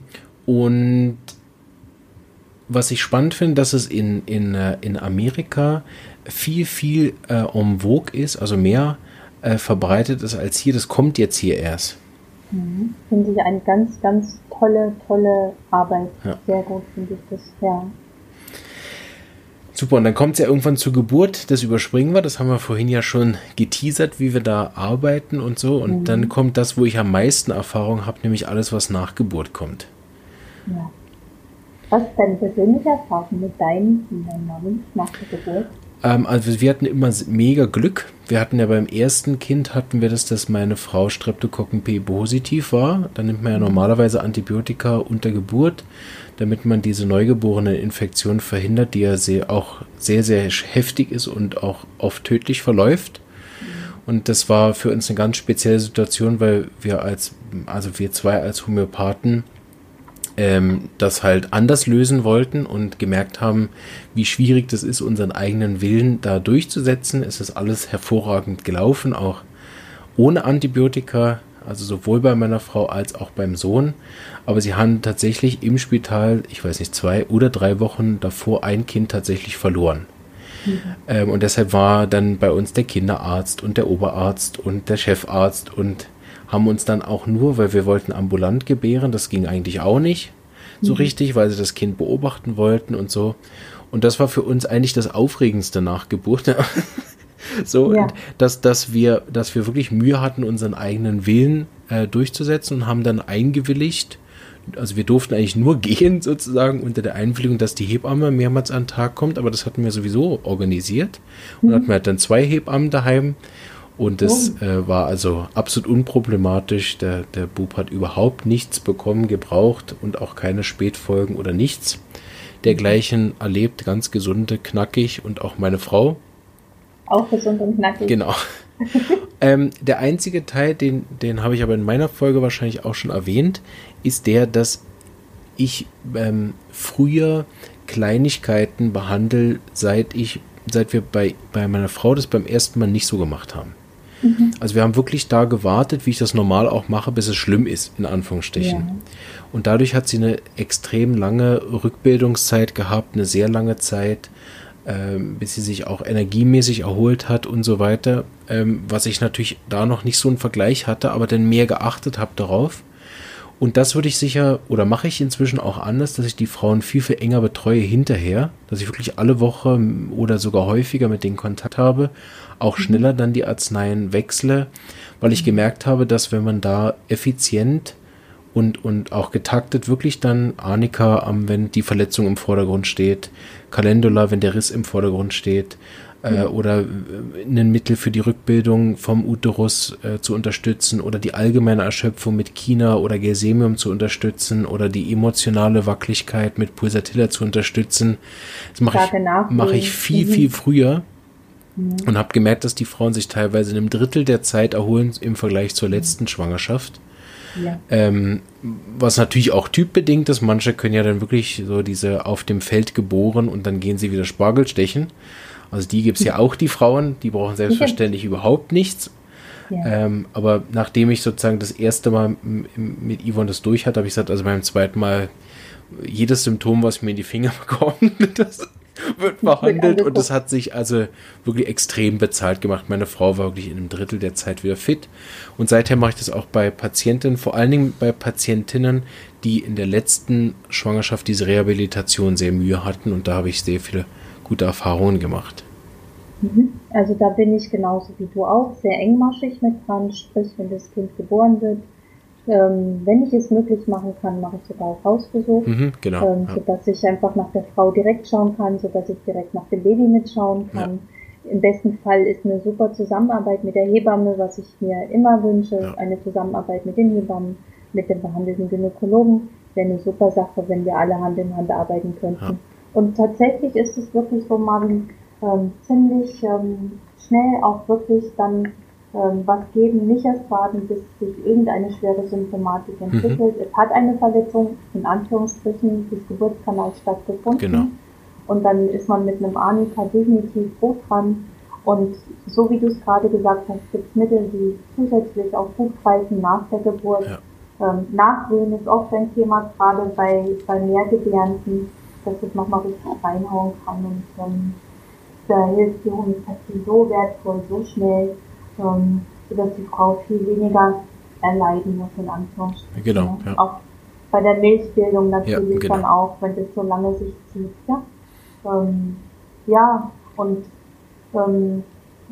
und was ich spannend finde, dass es in, in, äh, in Amerika viel, viel äh, en vogue ist, also mehr äh, verbreitet ist als hier. Das kommt jetzt hier erst. Mhm. Finde ich eine ganz, ganz tolle, tolle Arbeit. Ja. Sehr gut finde ich das, ja. Super, und dann kommt es ja irgendwann zur Geburt, das überspringen wir, das haben wir vorhin ja schon geteasert, wie wir da arbeiten und so. Und mhm. dann kommt das, wo ich am meisten Erfahrung habe, nämlich alles, was nach Geburt kommt. Ja. Was ist deine persönliche Erfahrung mit deinen Kindern nach der Geburt? Ähm, also wir hatten immer mega Glück. Wir hatten ja beim ersten Kind hatten wir das, dass meine Frau Streptokokken P positiv war. Dann nimmt man ja normalerweise Antibiotika unter Geburt, damit man diese neugeborene Infektion verhindert, die ja sehr, auch sehr, sehr heftig ist und auch oft tödlich verläuft. Und das war für uns eine ganz spezielle Situation, weil wir als, also wir zwei als Homöopathen ähm, das halt anders lösen wollten und gemerkt haben, wie schwierig das ist, unseren eigenen Willen da durchzusetzen. Es ist alles hervorragend gelaufen, auch ohne Antibiotika, also sowohl bei meiner Frau als auch beim Sohn. Aber sie haben tatsächlich im Spital, ich weiß nicht, zwei oder drei Wochen davor ein Kind tatsächlich verloren. Mhm. Ähm, und deshalb war dann bei uns der Kinderarzt und der Oberarzt und der Chefarzt und haben uns dann auch nur, weil wir wollten ambulant gebären, das ging eigentlich auch nicht so mhm. richtig, weil sie das Kind beobachten wollten und so. Und das war für uns eigentlich das Aufregendste nach Geburt. so, ja. dass, dass, wir, dass wir wirklich Mühe hatten, unseren eigenen Willen äh, durchzusetzen und haben dann eingewilligt. Also wir durften eigentlich nur gehen, sozusagen, unter der Einwilligung, dass die Hebamme mehrmals am Tag kommt, aber das hatten wir sowieso organisiert. Und mhm. hatten wir halt dann zwei Hebammen daheim und es äh, war also absolut unproblematisch. Der, der Bub hat überhaupt nichts bekommen, gebraucht und auch keine Spätfolgen oder nichts. Dergleichen erlebt, ganz gesunde, knackig und auch meine Frau. Auch gesund und knackig. Genau. ähm, der einzige Teil, den, den habe ich aber in meiner Folge wahrscheinlich auch schon erwähnt, ist der, dass ich ähm, früher Kleinigkeiten behandle, seit ich, seit wir bei, bei meiner Frau das beim ersten Mal nicht so gemacht haben. Mhm. Also wir haben wirklich da gewartet, wie ich das normal auch mache, bis es schlimm ist, in Anführungsstrichen. Ja. Und dadurch hat sie eine extrem lange Rückbildungszeit gehabt, eine sehr lange Zeit, ähm, bis sie sich auch energiemäßig erholt hat und so weiter. Ähm, was ich natürlich da noch nicht so einen Vergleich hatte, aber dann mehr geachtet habe darauf. Und das würde ich sicher oder mache ich inzwischen auch anders, dass ich die Frauen viel, viel enger betreue hinterher, dass ich wirklich alle Woche oder sogar häufiger mit denen Kontakt habe auch schneller dann die Arzneien wechsle, weil ich gemerkt habe, dass wenn man da effizient und, und auch getaktet wirklich dann Arnika, wenn die Verletzung im Vordergrund steht, Calendula, wenn der Riss im Vordergrund steht, äh, oder ein Mittel für die Rückbildung vom Uterus äh, zu unterstützen oder die allgemeine Erschöpfung mit China oder Gersemium zu unterstützen oder die emotionale Wackeligkeit mit Pulsatilla zu unterstützen. Das mache ich, mach ich viel, mhm. viel früher und habe gemerkt, dass die Frauen sich teilweise in einem Drittel der Zeit erholen im Vergleich zur letzten Schwangerschaft. Ja. Ähm, was natürlich auch typbedingt ist. Manche können ja dann wirklich so diese auf dem Feld geboren und dann gehen sie wieder Spargel stechen. Also die gibt es ja auch, die Frauen, die brauchen selbstverständlich ja. überhaupt nichts. Ja. Ähm, aber nachdem ich sozusagen das erste Mal mit Yvonne das durch hatte, habe ich gesagt, also beim zweiten Mal jedes Symptom, was mir in die Finger bekommt, das wird verhandelt und es hat sich also wirklich extrem bezahlt gemacht. Meine Frau war wirklich in einem Drittel der Zeit wieder fit und seither mache ich das auch bei Patientinnen, vor allen Dingen bei Patientinnen, die in der letzten Schwangerschaft diese Rehabilitation sehr Mühe hatten und da habe ich sehr viele gute Erfahrungen gemacht. Mhm. Also da bin ich genauso wie du auch sehr engmaschig mit dran, sprich wenn das Kind geboren wird, ähm, wenn ich es möglich machen kann, mache ich sogar auch Hausbesuch, mhm, genau, ähm, ja. sodass ich einfach nach der Frau direkt schauen kann, sodass ich direkt nach dem Baby mitschauen kann. Ja. Im besten Fall ist eine super Zusammenarbeit mit der Hebamme, was ich mir immer wünsche, ja. eine Zusammenarbeit mit den Hebammen, mit dem behandelnden Gynäkologen, wäre eine super Sache, wenn wir alle Hand in Hand arbeiten könnten. Und tatsächlich ist es wirklich so, Marvin, ähm, ziemlich ähm, schnell auch wirklich dann ähm, was geben, nicht erst warten, bis sich irgendeine schwere Symptomatik mhm. entwickelt. Mhm. Es hat eine Verletzung, in Anführungsstrichen, des Geburtskanals stattgefunden. Genau. Und dann ist man mit einem Arnika definitiv gut dran. Und so wie du es gerade gesagt hast, gibt es Mittel, die zusätzlich auch gut greifen nach der Geburt. Ja. Ähm, Nachwehen ist oft ein Thema, gerade bei, bei Mehrgebärenden, dass es nochmal richtig reinhauen kann. Und ähm, da hilft die Homöopathie so wertvoll, so schnell, ähm, sodass die Frau viel weniger erleiden muss, in Anführungsstrichen. Genau, ja. Auch bei der Milchbildung natürlich ja, genau. dann auch, wenn das so lange sich zieht. Ja, ähm, ja und ähm,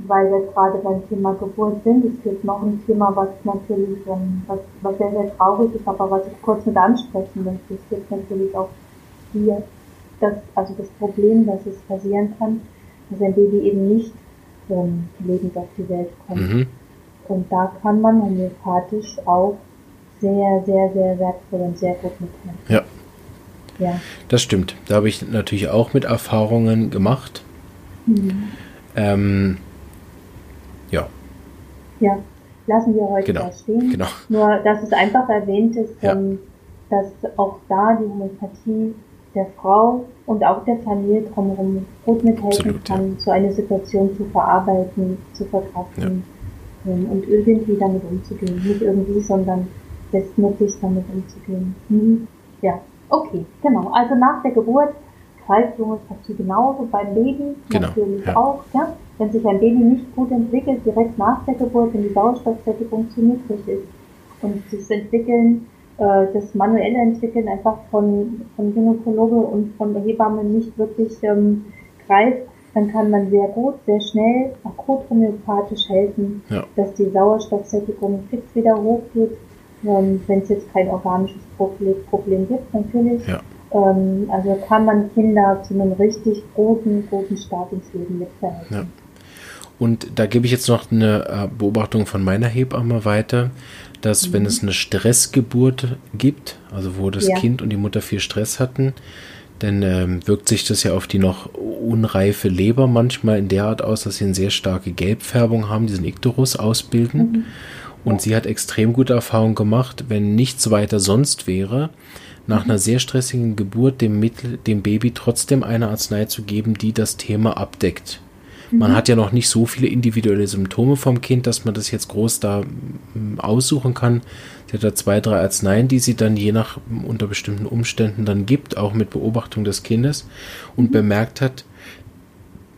weil wir gerade beim Thema Geburt sind, es gibt noch ein Thema, was natürlich, ähm, was, was sehr, sehr traurig ist, aber was ich kurz mit ansprechen möchte. Es gibt natürlich auch hier das, also das Problem, dass es passieren kann, dass ein Baby eben nicht ähm, lebend auf die Welt kommt. Mhm. Und da kann man homöopathisch auch sehr, sehr, sehr wertvoll und sehr gut mithelfen. Ja. Ja. Das stimmt. Da habe ich natürlich auch mit Erfahrungen gemacht. Mhm. Ähm, ja. Ja, lassen wir heute genau. stehen. Genau. Nur, dass es einfach erwähnt ist, ja. ähm, dass auch da die Homöopathie der Frau und auch der Familie drumherum gut mithelfen Absolut, kann, ja. so eine Situation zu verarbeiten, zu verkraften ja. ähm, und irgendwie damit umzugehen. Nicht irgendwie, sondern bestmöglich damit umzugehen. Mhm. Ja, okay, genau. Also nach der Geburt greift Homöopathie genauso beim Baby genau, natürlich ja. auch. Ja? Wenn sich ein Baby nicht gut entwickelt, direkt nach der Geburt, wenn die Sauerstoffsättigung zu niedrig ist und das Entwickeln äh, das manuelle Entwickeln einfach von, von Gynäkologe und von der Hebamme nicht wirklich ähm, greift, dann kann man sehr gut, sehr schnell, akut homöopathisch helfen, ja. dass die Sauerstoffsättigung fix wieder hochgeht, ähm, wenn es jetzt kein organisches Problem, Problem gibt, natürlich. Ja. Ähm, also kann man Kinder zu einem richtig guten, guten Start ins Leben mitverhelfen. Ja. Und da gebe ich jetzt noch eine äh, Beobachtung von meiner Hebamme weiter dass mhm. wenn es eine Stressgeburt gibt, also wo das ja. Kind und die Mutter viel Stress hatten, dann ähm, wirkt sich das ja auf die noch unreife Leber manchmal in der Art aus, dass sie eine sehr starke Gelbfärbung haben, diesen Ikterus ausbilden. Mhm. Und sie hat extrem gute Erfahrungen gemacht, wenn nichts weiter sonst wäre, nach mhm. einer sehr stressigen Geburt dem, Mittel, dem Baby trotzdem eine Arznei zu geben, die das Thema abdeckt. Man mhm. hat ja noch nicht so viele individuelle Symptome vom Kind, dass man das jetzt groß da mm, aussuchen kann. Sie hat da zwei, drei Arzneien, die sie dann je nach mm, unter bestimmten Umständen dann gibt, auch mit Beobachtung des Kindes und mhm. bemerkt hat,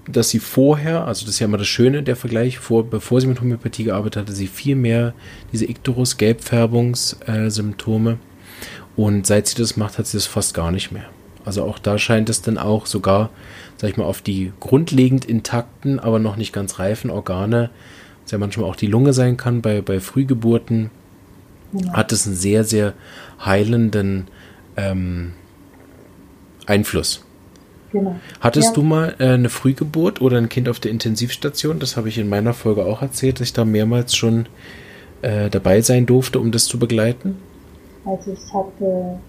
dass sie vorher, also das ist ja immer das Schöne, der Vergleich, vor, bevor sie mit Homöopathie gearbeitet hatte, sie viel mehr diese Ikterus-Gelbfärbungssymptome. Äh, und seit sie das macht, hat sie das fast gar nicht mehr. Also auch da scheint es dann auch sogar sag ich mal, auf die grundlegend intakten, aber noch nicht ganz reifen Organe, was ja manchmal auch die Lunge sein kann bei, bei Frühgeburten, ja. hat es einen sehr, sehr heilenden ähm, Einfluss. Genau. Hattest ja. du mal äh, eine Frühgeburt oder ein Kind auf der Intensivstation? Das habe ich in meiner Folge auch erzählt, dass ich da mehrmals schon äh, dabei sein durfte, um das zu begleiten. Also ich hatte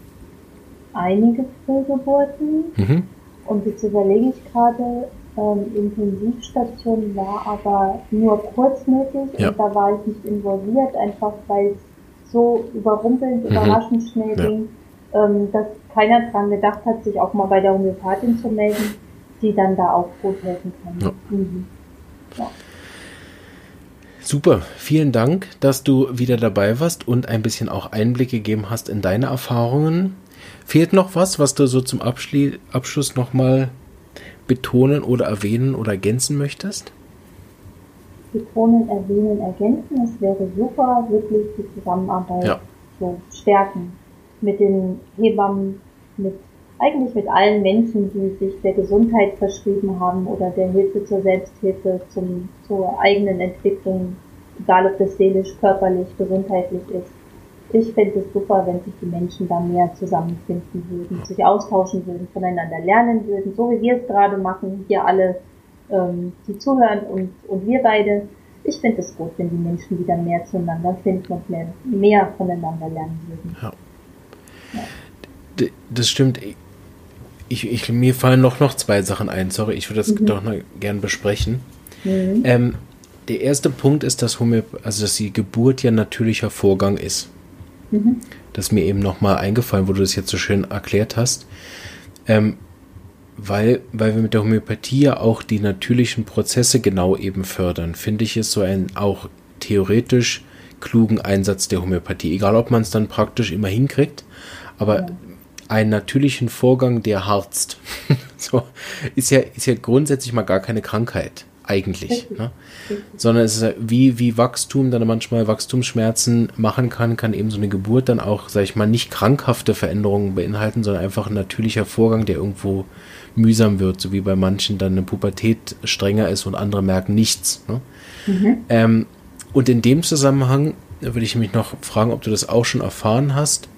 einige Frühgeburten. Mhm. Und jetzt überlege ich gerade, ähm, Intensivstation war aber nur kurz möglich ja. und da war ich nicht involviert, einfach weil es so überrumpelnd, mhm. überraschend schnell ja. ging, ähm, dass keiner dran gedacht hat, sich auch mal bei der Homöopathin zu melden, die dann da auch gut helfen kann. Ja. Mhm. Super, vielen Dank, dass du wieder dabei warst und ein bisschen auch Einblick gegeben hast in deine Erfahrungen. Fehlt noch was, was du so zum Abschli Abschluss nochmal betonen oder erwähnen oder ergänzen möchtest? Betonen, erwähnen, ergänzen. Es wäre super, wirklich die Zusammenarbeit ja. zu stärken. Mit den Hebammen, mit eigentlich mit allen Menschen, die sich der Gesundheit verschrieben haben oder der Hilfe zur Selbsthilfe, zum, zur eigenen Entwicklung, egal ob das seelisch, körperlich, gesundheitlich ist ich fände es super, wenn sich die Menschen da mehr zusammenfinden würden, sich austauschen würden, voneinander lernen würden, so wie wir es gerade machen, hier alle, ähm, die zuhören und, und wir beide. Ich finde es gut, wenn die Menschen wieder mehr zueinander finden und mehr, mehr voneinander lernen würden. Ja. ja. Das stimmt. Ich, ich, mir fallen noch, noch zwei Sachen ein. Sorry, ich würde das mhm. doch noch gern besprechen. Mhm. Ähm, der erste Punkt ist, dass, Homöop also dass die Geburt ja natürlicher Vorgang ist. Mhm. Das ist mir eben nochmal eingefallen, wo du das jetzt so schön erklärt hast. Ähm, weil, weil wir mit der Homöopathie ja auch die natürlichen Prozesse genau eben fördern, finde ich es so ein auch theoretisch klugen Einsatz der Homöopathie. Egal, ob man es dann praktisch immer hinkriegt, aber ja. einen natürlichen Vorgang, der harzt, so, ist ja, ist ja grundsätzlich mal gar keine Krankheit eigentlich. Ne? Sondern es ist wie, wie Wachstum dann manchmal Wachstumsschmerzen machen kann, kann eben so eine Geburt dann auch, sag ich mal, nicht krankhafte Veränderungen beinhalten, sondern einfach ein natürlicher Vorgang, der irgendwo mühsam wird, so wie bei manchen dann eine Pubertät strenger ist und andere merken nichts. Ne? Mhm. Ähm, und in dem Zusammenhang würde ich mich noch fragen, ob du das auch schon erfahren hast,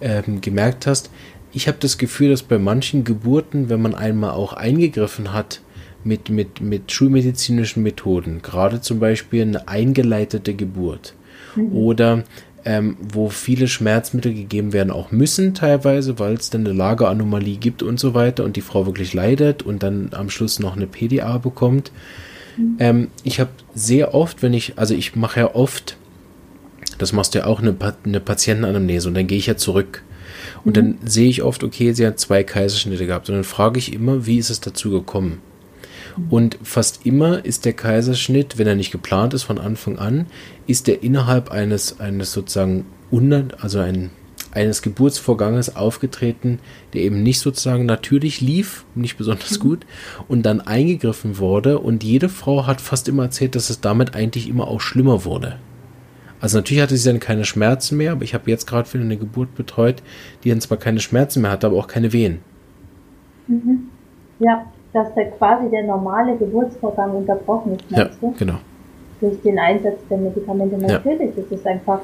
ähm, gemerkt hast. Ich habe das Gefühl, dass bei manchen Geburten, wenn man einmal auch eingegriffen hat, mit, mit, mit schulmedizinischen Methoden, gerade zum Beispiel eine eingeleitete Geburt mhm. oder ähm, wo viele Schmerzmittel gegeben werden, auch müssen teilweise, weil es dann eine Lageranomalie gibt und so weiter und die Frau wirklich leidet und dann am Schluss noch eine PDA bekommt. Mhm. Ähm, ich habe sehr oft, wenn ich, also ich mache ja oft, das machst du ja auch, eine, eine Patientenanamnese und dann gehe ich ja zurück. Und mhm. dann sehe ich oft, okay, sie hat zwei Kaiserschnitte gehabt. Und dann frage ich immer, wie ist es dazu gekommen? Und fast immer ist der Kaiserschnitt, wenn er nicht geplant ist von Anfang an, ist er innerhalb eines, eines sozusagen, also ein, eines Geburtsvorganges aufgetreten, der eben nicht sozusagen natürlich lief, nicht besonders mhm. gut, und dann eingegriffen wurde. Und jede Frau hat fast immer erzählt, dass es damit eigentlich immer auch schlimmer wurde. Also natürlich hatte sie dann keine Schmerzen mehr, aber ich habe jetzt gerade wieder eine Geburt betreut, die dann zwar keine Schmerzen mehr hatte, aber auch keine Wehen. Mhm. Ja, dass der quasi der normale Geburtsvorgang unterbrochen ist, ja, du? genau. Durch den Einsatz der Medikamente. Natürlich ja. ist es einfach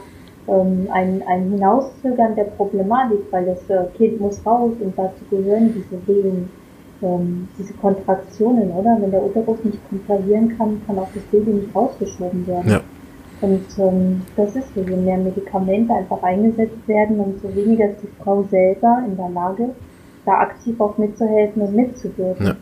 ähm, ein, ein Hinauszögern der Problematik, weil das äh, Kind muss raus und dazu gehören diese Wehen, ähm, diese Kontraktionen, oder? Wenn der Uterus nicht kontrahieren kann, kann auch das Baby nicht rausgeschoben werden. Ja. Und ähm, das ist so, je mehr Medikamente einfach eingesetzt werden, umso weniger ist die Frau selber in der Lage, da aktiv auch mitzuhelfen und mitzuwirken. Ja.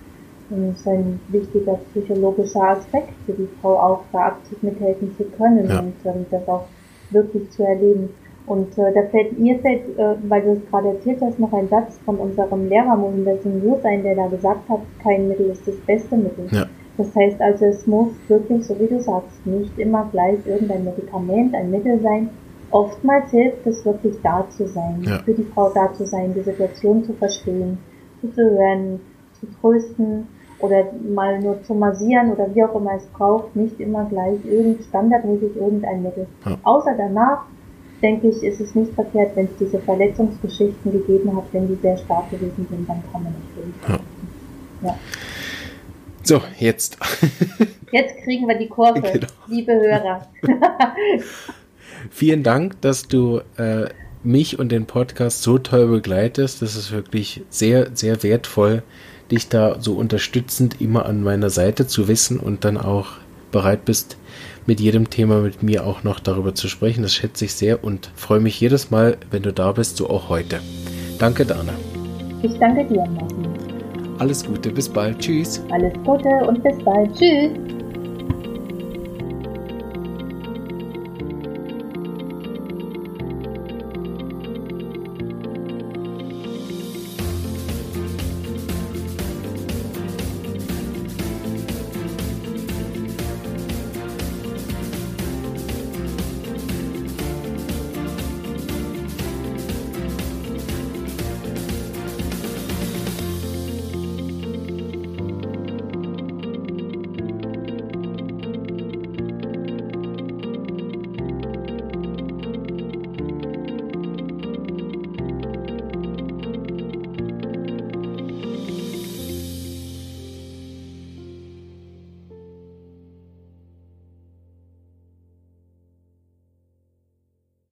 Ist ein wichtiger psychologischer Aspekt für die Frau auch, da aktiv mithelfen zu können ja. und ähm, das auch wirklich zu erleben. Und äh, da fällt mir fällt, äh, weil du es gerade erzählt hast, noch ein Satz von unserem Lehrer Mohinder Singh ein, der da gesagt hat, kein Mittel ist das beste Mittel. Ja. Das heißt also, es muss wirklich, so wie du sagst, nicht immer gleich irgendein Medikament, ein Mittel sein. Oftmals hilft es wirklich da zu sein, ja. für die Frau da zu sein, die Situation zu verstehen, zuzuhören, zu trösten oder mal nur zu massieren oder wie auch immer es braucht, nicht immer gleich irgend standardmäßig irgendein Mittel. Ja. Außer danach, denke ich, ist es nicht verkehrt, wenn es diese Verletzungsgeschichten gegeben hat, wenn die sehr stark gewesen sind, dann kann man natürlich. Ja. ja. So, jetzt. jetzt kriegen wir die Kurve, genau. liebe Hörer. Vielen Dank, dass du äh, mich und den Podcast so toll begleitest. Das ist wirklich sehr, sehr wertvoll dich da so unterstützend immer an meiner Seite zu wissen und dann auch bereit bist, mit jedem Thema mit mir auch noch darüber zu sprechen. Das schätze ich sehr und freue mich jedes Mal, wenn du da bist, so auch heute. Danke, Dana. Ich danke dir, Martin. Alles Gute, bis bald. Tschüss. Alles Gute und bis bald. Tschüss.